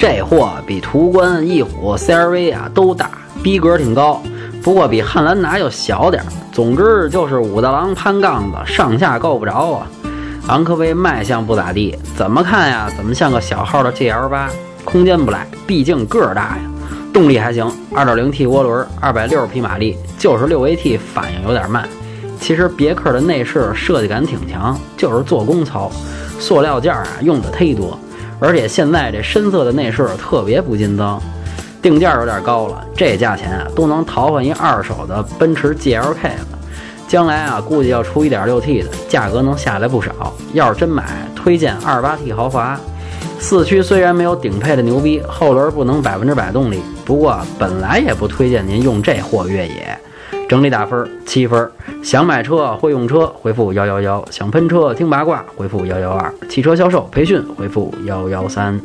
这货比途观、翼虎、CRV 啊都大，逼格挺高。不过比汉兰达要小点儿。总之就是武大郎攀杠子，上下够不着啊。昂科威卖相不咋地，怎么看呀？怎么像个小号的 GL 八？空间不赖，毕竟个儿大呀。动力还行，2.0T 涡轮，260匹马力，就是 6AT 反应有点慢。其实别克的内饰设计感挺强，就是做工糙，塑料件啊用的忒多。而且现在这深色的内饰特别不禁脏，定价有点高了，这价钱啊都能淘换一二手的奔驰 GLK 了。将来啊估计要出 1.6T 的，价格能下来不少。要是真买，推荐 28T 豪华。四驱虽然没有顶配的牛逼，后轮不能百分之百动力，不过本来也不推荐您用这货越野。整理打分七分。想买车会用车回复幺幺幺，想喷车听八卦回复幺幺二，汽车销售培训回复幺幺三。